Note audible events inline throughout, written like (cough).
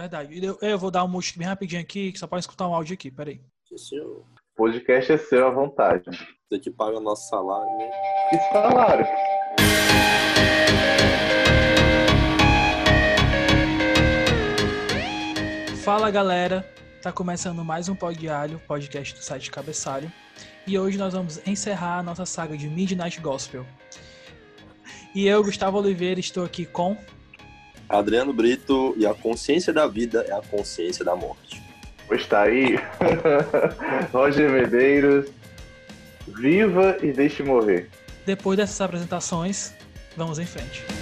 Verdade. Eu, eu vou dar um mute bem rapidinho aqui, que só pode escutar um áudio aqui, peraí. senhor. Podcast é seu à vontade. Você que paga nosso salário, né? Que salário? Fala galera, tá começando mais um Pod Diário, podcast do site Cabeçalho. E hoje nós vamos encerrar a nossa saga de Midnight Gospel. E eu, Gustavo Oliveira, estou aqui com. Adriano Brito, e a consciência da vida é a consciência da morte. Pois tá aí. (laughs) Roger Medeiros. Viva e deixe morrer. Depois dessas apresentações, vamos em frente.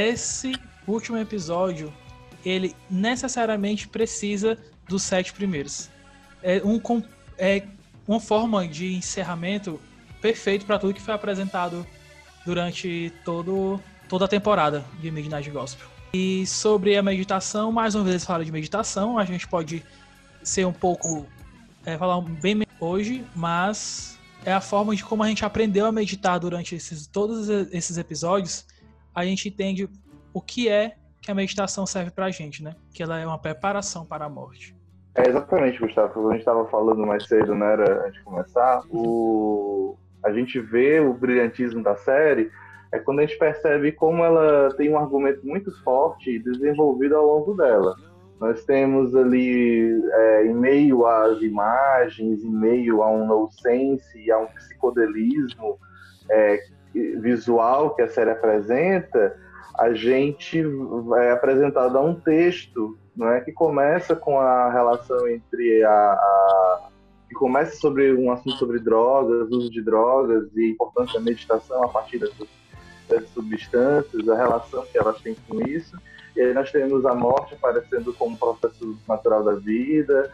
Esse último episódio, ele necessariamente precisa dos sete primeiros. É, um, é uma forma de encerramento perfeito para tudo que foi apresentado durante todo, toda a temporada de Midnight Gospel. E sobre a meditação, mais uma vez fala de meditação, a gente pode ser um pouco é, falar bem hoje, mas é a forma de como a gente aprendeu a meditar durante esses, todos esses episódios, a gente entende o que é que a meditação serve pra gente, né? Que ela é uma preparação para a morte. É exatamente, Gustavo. A gente estava falando mais cedo, né, era, antes de começar, o... a gente vê o brilhantismo da série é quando a gente percebe como ela tem um argumento muito forte desenvolvido ao longo dela. Nós temos ali, é, em meio às imagens, em meio a um nonsense, a um psicodelismo é, visual que a série apresenta, a gente é apresentado a um texto não é, que começa com a relação entre a, a que começa sobre um assunto sobre drogas, uso de drogas e importância da meditação a partir dessas, dessas substâncias, a relação que elas têm com isso. E aí nós temos a morte aparecendo como processo natural da vida,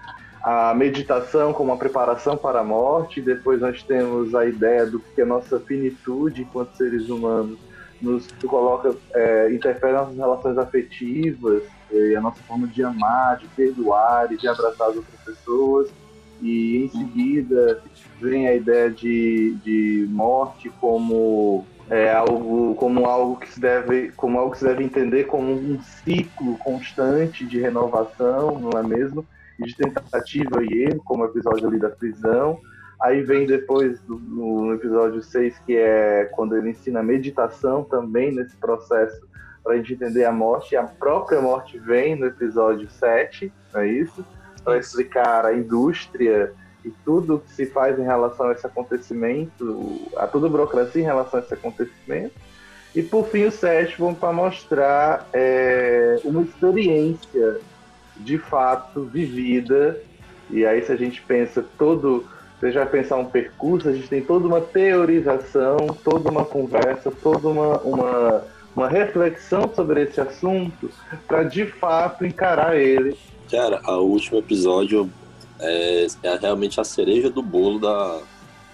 a meditação como uma preparação para a morte, depois nós temos a ideia do que a nossa finitude enquanto seres humanos nos coloca, é, interfere nas relações afetivas, e a nossa forma de amar, de perdoar e de abraçar as outras pessoas. E em seguida vem a ideia de, de morte como é algo como algo que se deve como algo que se deve entender como um ciclo constante de renovação, não é mesmo? De tentativa e erro, como o episódio ali da prisão. Aí vem depois no episódio 6, que é quando ele ensina meditação também nesse processo para a gente entender a morte. E a própria morte vem no episódio 7, não é isso? Para explicar a indústria e tudo que se faz em relação a esse acontecimento, a toda a burocracia em relação a esse acontecimento. E por fim o sétimo para mostrar é, uma experiência de fato vivida. E aí se a gente pensa todo, você já pensar um percurso, a gente tem toda uma teorização, toda uma conversa, toda uma, uma, uma reflexão sobre esse assunto para de fato encarar ele. Cara, o último episódio é, é realmente a cereja do bolo da,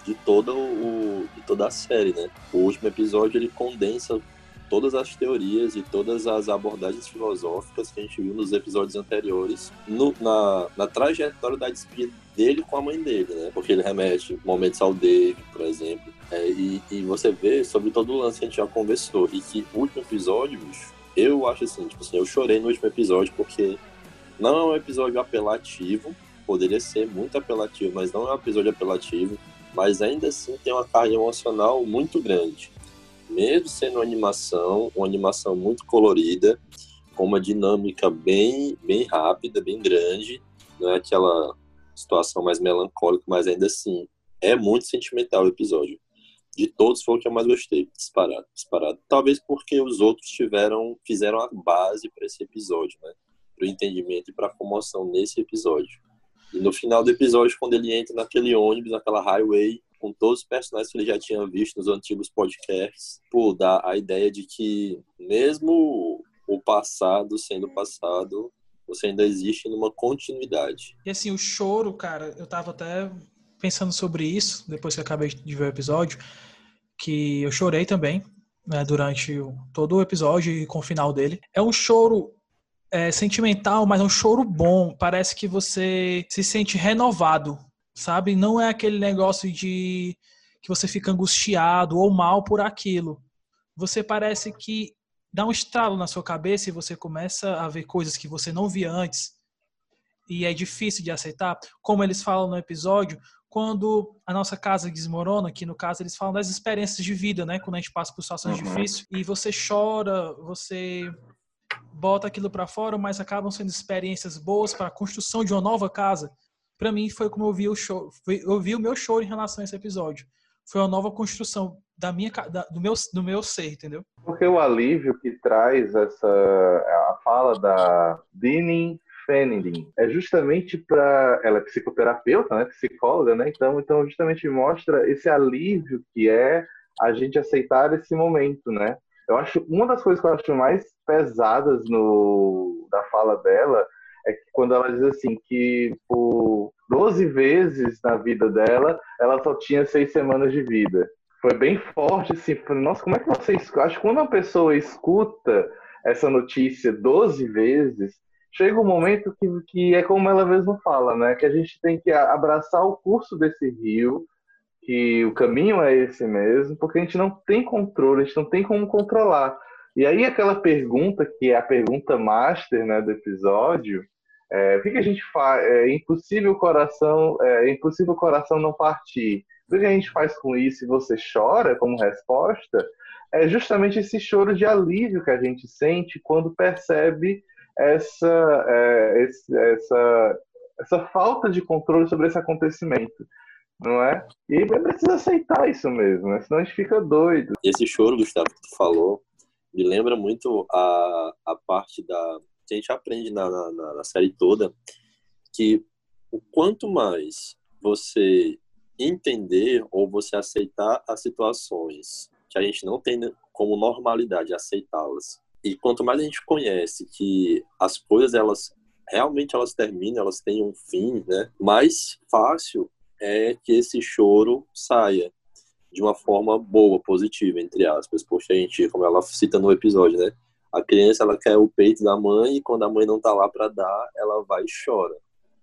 de, todo o, de toda a série, né? O último episódio ele condensa todas as teorias e todas as abordagens filosóficas que a gente viu nos episódios anteriores no, na, na trajetória da despedida dele com a mãe dele, né? Porque ele remete momentos ao Dave, por exemplo. É, e, e você vê sobre todo o lance que a gente já conversou. E que o último episódio, bicho, eu acho assim, tipo assim, eu chorei no último episódio porque não é um episódio apelativo, poderia ser muito apelativo, mas não é um episódio apelativo, mas ainda assim tem uma carga emocional muito grande. Mesmo sendo uma animação, uma animação muito colorida, com uma dinâmica bem, bem rápida, bem grande, não é aquela situação mais melancólica, mas ainda assim é muito sentimental o episódio. De todos foi o que eu mais gostei, disparado, disparado. Talvez porque os outros tiveram, fizeram a base para esse episódio, né? Para o entendimento e para a comoção nesse episódio. E no final do episódio, quando ele entra naquele ônibus, naquela highway, com todos os personagens que ele já tinha visto nos antigos podcasts, pô, dá a ideia de que mesmo o passado sendo passado, você ainda existe numa continuidade. E assim, o choro, cara, eu tava até pensando sobre isso, depois que acabei de ver o episódio, que eu chorei também, né, durante todo o episódio e com o final dele. É um choro é, sentimental, mas é um choro bom. Parece que você se sente renovado, sabe? Não é aquele negócio de que você fica angustiado ou mal por aquilo. Você parece que dá um estralo na sua cabeça e você começa a ver coisas que você não via antes e é difícil de aceitar, como eles falam no episódio, quando a nossa casa desmorona, que no caso eles falam das experiências de vida, né? Quando a gente passa por situações uhum. difíceis e você chora, você bota aquilo para fora, mas acabam sendo experiências boas para a construção de uma nova casa. Para mim foi como eu vi o show, eu vi o meu show em relação a esse episódio. Foi uma nova construção da minha da, do meu do meu ser, entendeu? Porque o alívio que traz essa a fala da Dinin Fenelin é justamente para ela é psicoterapeuta, né, psicóloga, né? Então, então justamente mostra esse alívio que é a gente aceitar esse momento, né? Eu acho uma das coisas que eu acho mais pesadas no da fala dela é que quando ela diz assim que por 12 vezes na vida dela ela só tinha seis semanas de vida. Foi bem forte, assim, nossa, como é que você escuta? Acho que quando uma pessoa escuta essa notícia 12 vezes, chega um momento que, que é como ela mesma fala, né? Que a gente tem que abraçar o curso desse rio, que o caminho é esse mesmo, porque a gente não tem controle, a gente não tem como controlar. E aí aquela pergunta, que é a pergunta master né, do episódio, é, o que, que a gente faz? É impossível o coração, é, é impossível o coração não partir. O que a gente faz com isso e você chora como resposta? É justamente esse choro de alívio que a gente sente quando percebe essa, é, essa, essa falta de controle sobre esse acontecimento, não é? E precisa aceitar isso mesmo, né? senão a gente fica doido. Esse choro, Gustavo, que tu falou, me lembra muito a, a parte da que a gente aprende na, na, na série toda, que o quanto mais você entender ou você aceitar as situações que a gente não tem como normalidade aceitá-las, e quanto mais a gente conhece que as coisas elas realmente elas terminam, elas têm um fim, né? Mais fácil é que esse choro saia de uma forma boa, positiva, entre aspas, porque a gente, como ela cita no episódio, né? A criança ela quer o peito da mãe e quando a mãe não tá lá para dar, ela vai e chora.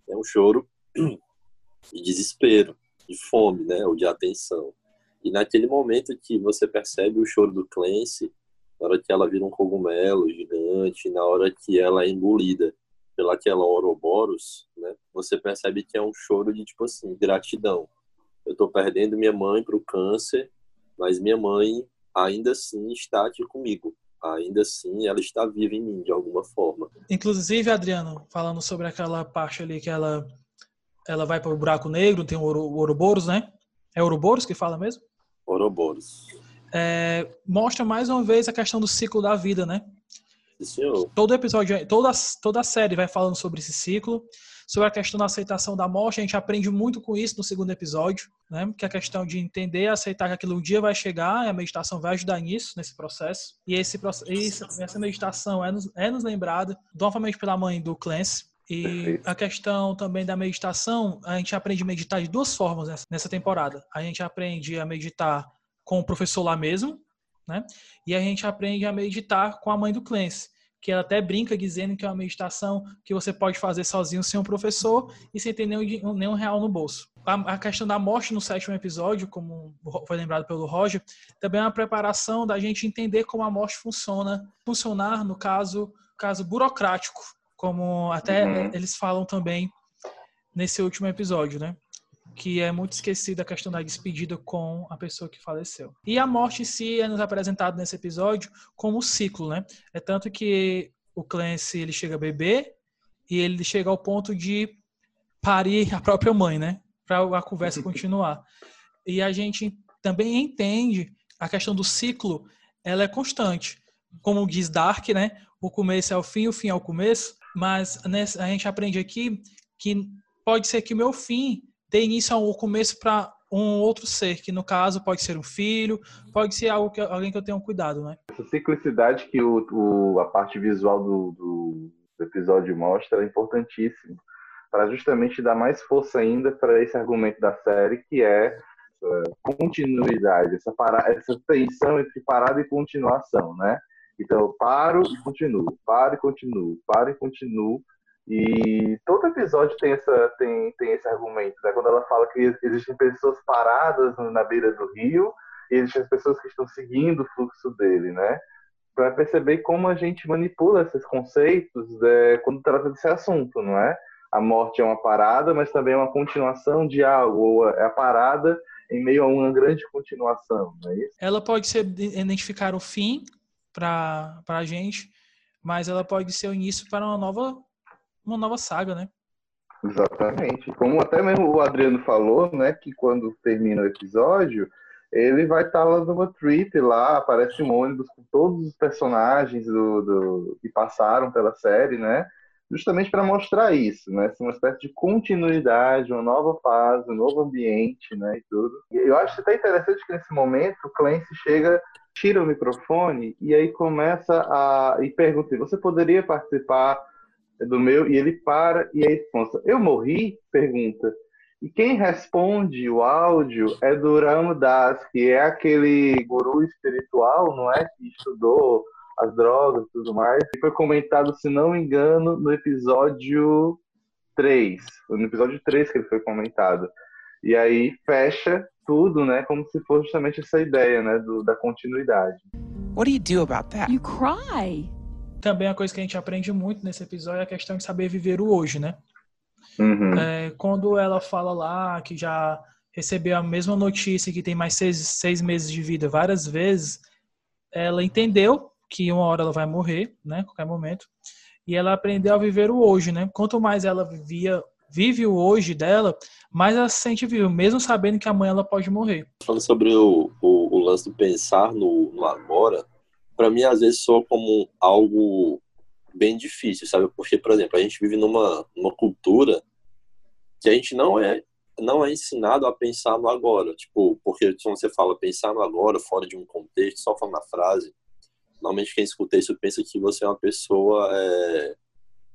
É um choro (clears throat) de desespero, de fome, né? Ou de atenção. E naquele momento que você percebe o choro do Clancy, na hora que ela vira um cogumelo gigante, na hora que ela é engolida pelaquela Ouroboros, né? Você percebe que é um choro de tipo assim, gratidão. Eu estou perdendo minha mãe para o câncer, mas minha mãe ainda assim está aqui comigo. Ainda assim, ela está viva em mim de alguma forma. Inclusive, Adriano, falando sobre aquela parte ali que ela ela vai para o buraco negro, tem o Ouroboros, né? É Ouroboros que fala mesmo? Ouroboros é, mostra mais uma vez a questão do ciclo da vida, né? Senhor. Todo episódio, toda, toda a série vai falando sobre esse ciclo, sobre a questão da aceitação da morte. A gente aprende muito com isso no segundo episódio, né? Que é a questão de entender, aceitar que aquilo um dia vai chegar, e a meditação vai ajudar nisso, nesse processo. E esse, essa meditação é nos, é nos lembrada, novamente pela mãe do Clancy, e a questão também da meditação, a gente aprende a meditar de duas formas nessa temporada. A gente aprende a meditar com o professor lá mesmo, né? E a gente aprende a meditar com a mãe do Clancy, que ela até brinca dizendo que é uma meditação que você pode fazer sozinho sem um professor e sem ter nenhum, nenhum real no bolso. A, a questão da morte no sétimo episódio, como foi lembrado pelo Roger, também é uma preparação da gente entender como a morte funciona, funcionar no caso, caso burocrático, como até uhum. eles falam também nesse último episódio, né? Que é muito esquecida a questão da despedida com a pessoa que faleceu. E a morte em si é nos apresentado nesse episódio como um ciclo, né? É tanto que o Clancy ele chega a beber e ele chega ao ponto de parir a própria mãe, né? Para a conversa (laughs) continuar. E a gente também entende a questão do ciclo, ela é constante. Como diz Dark, né? O começo é o fim, o fim é o começo. Mas a gente aprende aqui que pode ser que o meu fim dê início ao começo para um outro ser, que no caso pode ser um filho, pode ser algo que, alguém que eu tenha cuidado, né? Essa ciclicidade que o, o a parte visual do, do, do, episódio mostra é importantíssimo, para justamente dar mais força ainda para esse argumento da série, que é continuidade, essa, para, essa tensão entre parada e continuação, né? Então, eu paro e continuo, paro e continuo, paro e continuo. E todo episódio tem, essa, tem, tem esse argumento, né? Quando ela fala que existem pessoas paradas na beira do rio e existem as pessoas que estão seguindo o fluxo dele, né? Para perceber como a gente manipula esses conceitos é, quando trata desse assunto, não é? A morte é uma parada, mas também é uma continuação de algo, ou é a parada em meio a uma grande continuação, não é isso? Ela pode ser identificar o fim para a gente, mas ela pode ser o início para uma nova, uma nova saga, né? Exatamente. Como até mesmo o Adriano falou, né, que quando termina o episódio, ele vai estar lá numa trip lá, aparece um ônibus com todos os personagens do, do que passaram pela série, né? justamente para mostrar isso, né? Uma espécie de continuidade, uma nova fase, um novo ambiente, né? E tudo. E eu acho até interessante que nesse momento o Clancy chega, tira o microfone e aí começa a e pergunta: "Você poderia participar do meu?" E ele para e aí responde: "Eu morri?" Pergunta. E quem responde o áudio é do Das, que é aquele guru espiritual, não é? Que estudou as drogas e tudo mais. E foi comentado, se não me engano, no episódio 3. No episódio 3 que ele foi comentado. E aí fecha tudo, né? Como se fosse justamente essa ideia, né? Do, da continuidade. What do you do about that? You cry. Também a coisa que a gente aprende muito nesse episódio é a questão de saber viver o hoje, né? Uhum. É, quando ela fala lá que já recebeu a mesma notícia que tem mais seis, seis meses de vida várias vezes, ela entendeu que uma hora ela vai morrer, né, qualquer momento. E ela aprendeu a viver o hoje, né? Quanto mais ela vivia, vive o hoje dela, mais ela se sente viva, mesmo sabendo que amanhã ela pode morrer. Falando sobre o, o, o lance do pensar no, no agora, para mim às vezes soa como algo bem difícil, sabe? Porque, por exemplo, a gente vive numa, numa cultura que a gente não é não é ensinado a pensar no agora, tipo, porque quando você fala pensar no agora, fora de um contexto, só falando a frase, Normalmente quem escuta isso pensa que você é uma pessoa é,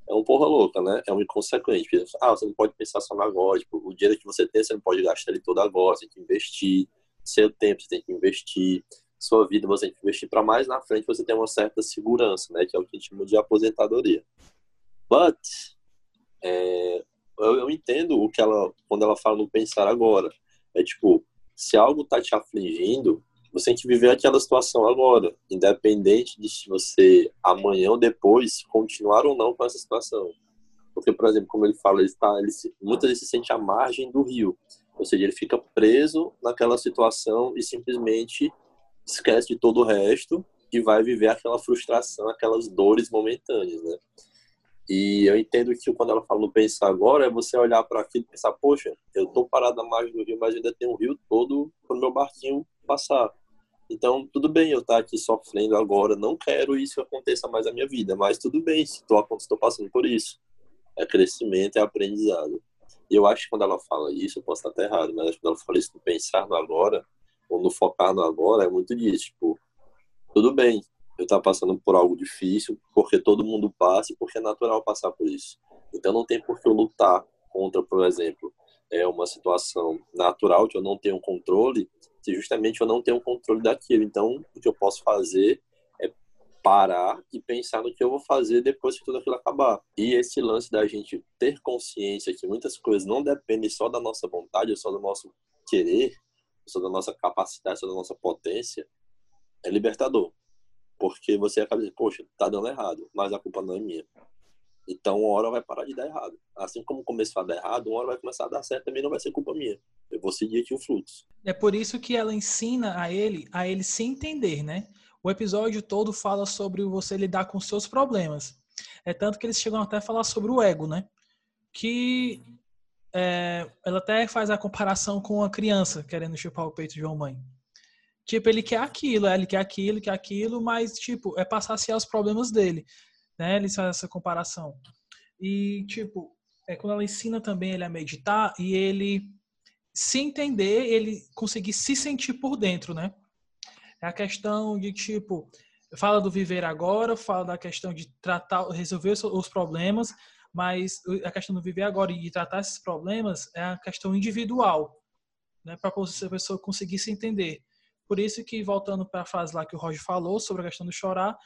é um porra louca, né? É um inconsequente. Ah, você não pode pensar só no agora. Tipo, o dinheiro que você tem, você não pode gastar ele todo agora. Você tem que investir. Seu tempo você tem que investir. Sua vida você tem que investir para mais na frente você ter uma certa segurança, né? Que é o que a gente chama de aposentadoria. But, é, eu, eu entendo o que ela, quando ela fala no pensar agora. É tipo, se algo tá te afligindo, você tem que viver aquela situação agora, independente de se você amanhã ou depois continuar ou não com essa situação. Porque, por exemplo, como ele fala, ele está, ele se, muitas vezes se sente à margem do rio, ou seja, ele fica preso naquela situação e simplesmente esquece de todo o resto e vai viver aquela frustração, aquelas dores momentâneas, né? E eu entendo que quando ela fala no pensar agora, é você olhar para aquilo e pensar, poxa, eu tô parado à margem do rio, mas ainda tem um rio todo para o meu barquinho passar. Então, tudo bem eu estar aqui sofrendo agora, não quero isso aconteça mais na minha vida, mas tudo bem se estou passando por isso. É crescimento, é aprendizado. E eu acho que quando ela fala isso, eu posso estar até errado, mas quando ela fala isso no pensar no agora, ou no focar no agora, é muito disso. Tipo, tudo bem, eu estar passando por algo difícil, porque todo mundo passa e porque é natural passar por isso. Então não tem por que eu lutar contra, por exemplo, é uma situação natural que eu não tenho controle que justamente eu não tenho controle daquilo. Então, o que eu posso fazer é parar e pensar no que eu vou fazer depois que tudo aquilo acabar. E esse lance da gente ter consciência que muitas coisas não dependem só da nossa vontade, só do nosso querer, só da nossa capacidade, só da nossa potência, é libertador. Porque você acaba dizendo, poxa, tá dando errado, mas a culpa não é minha. Então, uma hora vai parar de dar errado. Assim como começou a dar errado, uma hora vai começar a dar certo, também não vai ser culpa minha. Eu vou seguir aqui o fluxo. É por isso que ela ensina a ele a ele se entender, né? O episódio todo fala sobre você lidar com seus problemas. É tanto que eles chegam até a falar sobre o ego, né? Que é, ela até faz a comparação com a criança querendo chupar o peito de uma mãe. Tipo, ele quer aquilo, ele quer aquilo, quer aquilo, mas, tipo, é passar se os problemas dele né? Eles fazem essa comparação. E, tipo, é quando ela ensina também ele a meditar e ele se entender, ele conseguir se sentir por dentro, né? É a questão de, tipo, fala do viver agora, fala da questão de tratar, resolver os problemas, mas a questão do viver agora e tratar esses problemas é a questão individual, né, para a pessoa conseguir se entender. Por isso que, voltando para a frase lá que o Roger falou sobre a questão do chorar,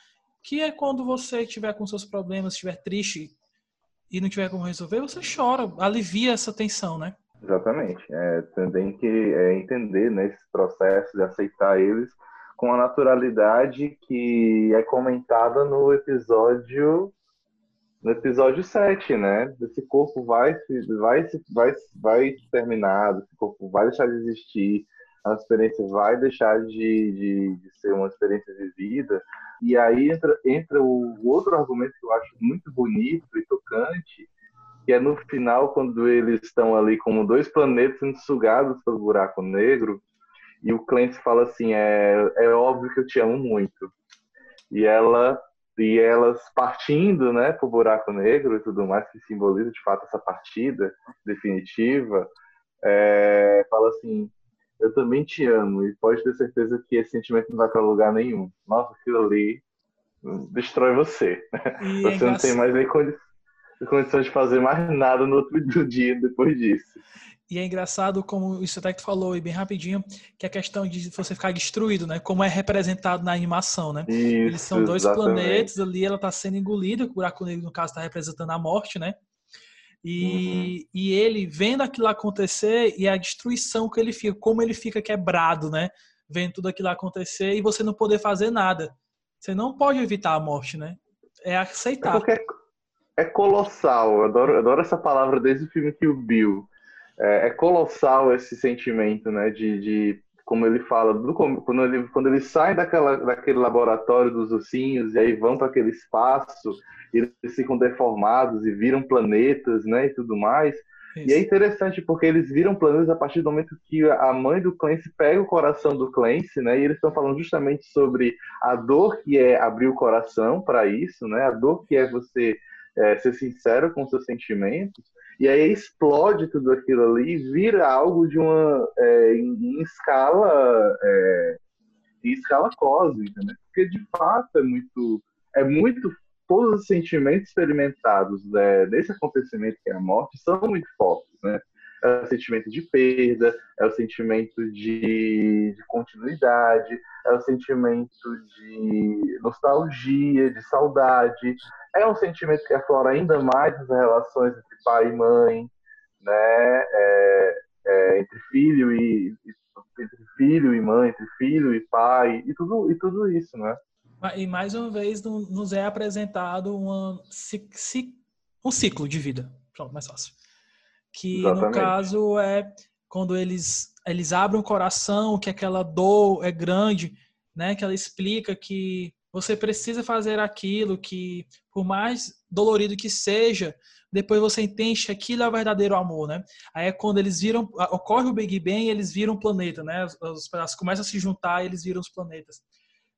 que é quando você estiver com seus problemas, estiver triste e não tiver como resolver, você chora, alivia essa tensão, né? Exatamente. É, também que é, entender né, esse processo de aceitar eles com a naturalidade que é comentada no episódio no episódio 7, né? Esse corpo vai vai vai vai terminar, esse corpo vai deixar de existir, a experiência vai deixar de, de, de ser uma experiência vivida. E aí entra, entra o outro argumento que eu acho muito bonito e tocante, que é no final, quando eles estão ali como dois planetas sendo sugados pelo buraco negro, e o Clancy fala assim, é, é óbvio que eu te amo muito. E ela e elas partindo, né, pro buraco negro e tudo mais que simboliza de fato essa partida definitiva, é, fala assim, eu também te amo e pode ter certeza que esse sentimento não vai para lugar nenhum. Nossa, aquilo ali destrói você. (laughs) E você é não tem mais nem condições de fazer mais nada no outro (laughs) dia depois disso. E é engraçado como isso até que tu falou e bem rapidinho, que a questão de você ficar destruído, né? Como é representado na animação, né? Isso, Eles são dois exatamente. planetas ali, ela está sendo engolida, o buraco negro no caso está representando a morte, né? E, uhum. e ele vendo aquilo acontecer e a destruição que ele fica, como ele fica quebrado, né? Vendo tudo aquilo acontecer e você não poder fazer nada. Você não pode evitar a morte, né? É aceitar. É, é colossal. Eu adoro, eu adoro essa palavra desde o filme que o Bill. É, é, colossal esse sentimento, né? De, de como ele fala, do, quando, ele, quando ele sai daquela, daquele laboratório dos ursinhos e aí vão para aquele espaço eles ficam deformados e viram planetas, né, e tudo mais. Isso. E é interessante porque eles viram planetas a partir do momento que a mãe do Clancy pega o coração do Clancy, né, e eles estão falando justamente sobre a dor que é abrir o coração para isso, né, a dor que é você é, ser sincero com seus sentimentos. E aí explode tudo aquilo ali e vira algo de uma é, em, escala é, em escala cósmica, né? Porque de fato é muito é muito todos os sentimentos experimentados né, desse acontecimento que é a morte são muito fortes, né? É o sentimento de perda, é o sentimento de, de continuidade, é o sentimento de nostalgia, de saudade, é um sentimento que aflora ainda mais nas relações entre pai e mãe, né? É, é, entre filho e entre filho e mãe, entre filho e pai e tudo e tudo isso, né? E mais uma vez nos é apresentado uma, um ciclo de vida. Pronto, mais fácil. Que Exatamente. no caso é quando eles, eles abrem o coração, que aquela dor é grande, né? Que ela explica que você precisa fazer aquilo, que por mais dolorido que seja, depois você entende que aquilo é o verdadeiro amor, né? Aí é quando eles viram, ocorre o Big Bang e eles viram o planeta, né? Os, os pedaços começam a se juntar e eles viram os planetas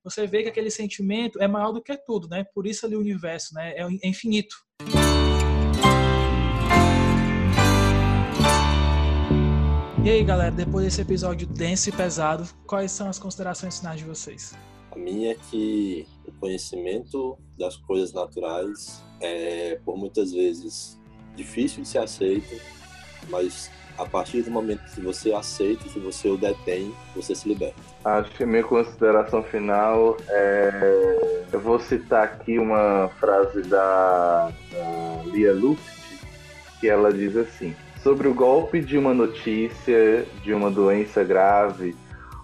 você vê que aquele sentimento é maior do que tudo, né? Por isso ali o universo, né? É, é infinito. E aí, galera, depois desse episódio denso e pesado, quais são as considerações finais de vocês? A minha é que o conhecimento das coisas naturais é, por muitas vezes, difícil de ser aceito, mas a partir do momento que você aceita, que você o detém, você se liberta. Acho que minha consideração final é. Eu vou citar aqui uma frase da, da Lia Luft, que ela diz assim: Sobre o golpe de uma notícia de uma doença grave,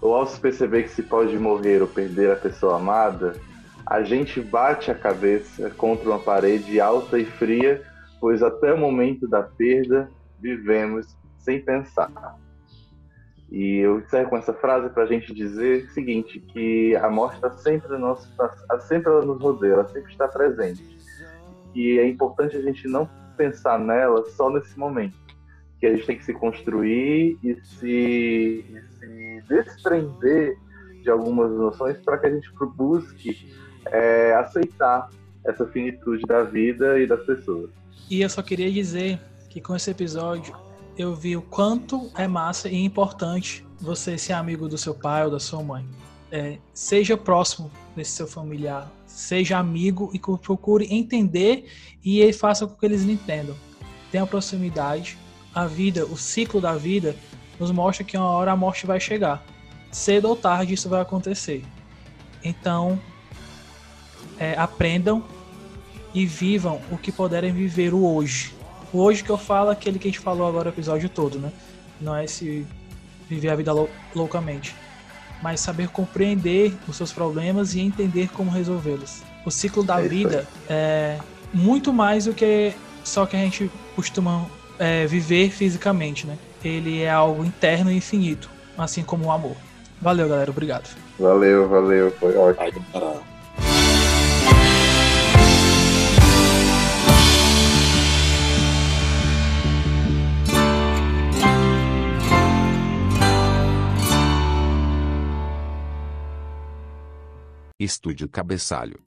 ou ao se perceber que se pode morrer ou perder a pessoa amada, a gente bate a cabeça contra uma parede alta e fria, pois até o momento da perda vivemos sem pensar. E eu encerro com essa frase para a gente dizer o seguinte, que a morte está sempre, nosso, tá, sempre ela nos rodeia, ela sempre está presente. E é importante a gente não pensar nela só nesse momento. Que a gente tem que se construir e se, e se desprender de algumas noções para que a gente busque é, aceitar essa finitude da vida e das pessoas. E eu só queria dizer que com esse episódio eu vi o quanto é massa e importante você ser amigo do seu pai ou da sua mãe. É, seja próximo desse seu familiar, seja amigo e procure entender e faça com que eles entendam. Tenha proximidade. A vida, o ciclo da vida, nos mostra que uma hora a morte vai chegar. Cedo ou tarde isso vai acontecer. Então, é, aprendam e vivam o que puderem viver o hoje. O hoje que eu falo é aquele que a gente falou agora o episódio todo, né? Não é esse viver a vida lou loucamente, mas saber compreender os seus problemas e entender como resolvê-los. O ciclo da é vida é muito mais do que só que a gente costuma é, viver fisicamente, né? Ele é algo interno e infinito, assim como o amor. Valeu, galera. Obrigado. Valeu, valeu. Foi ótimo. Estúdio Cabeçalho.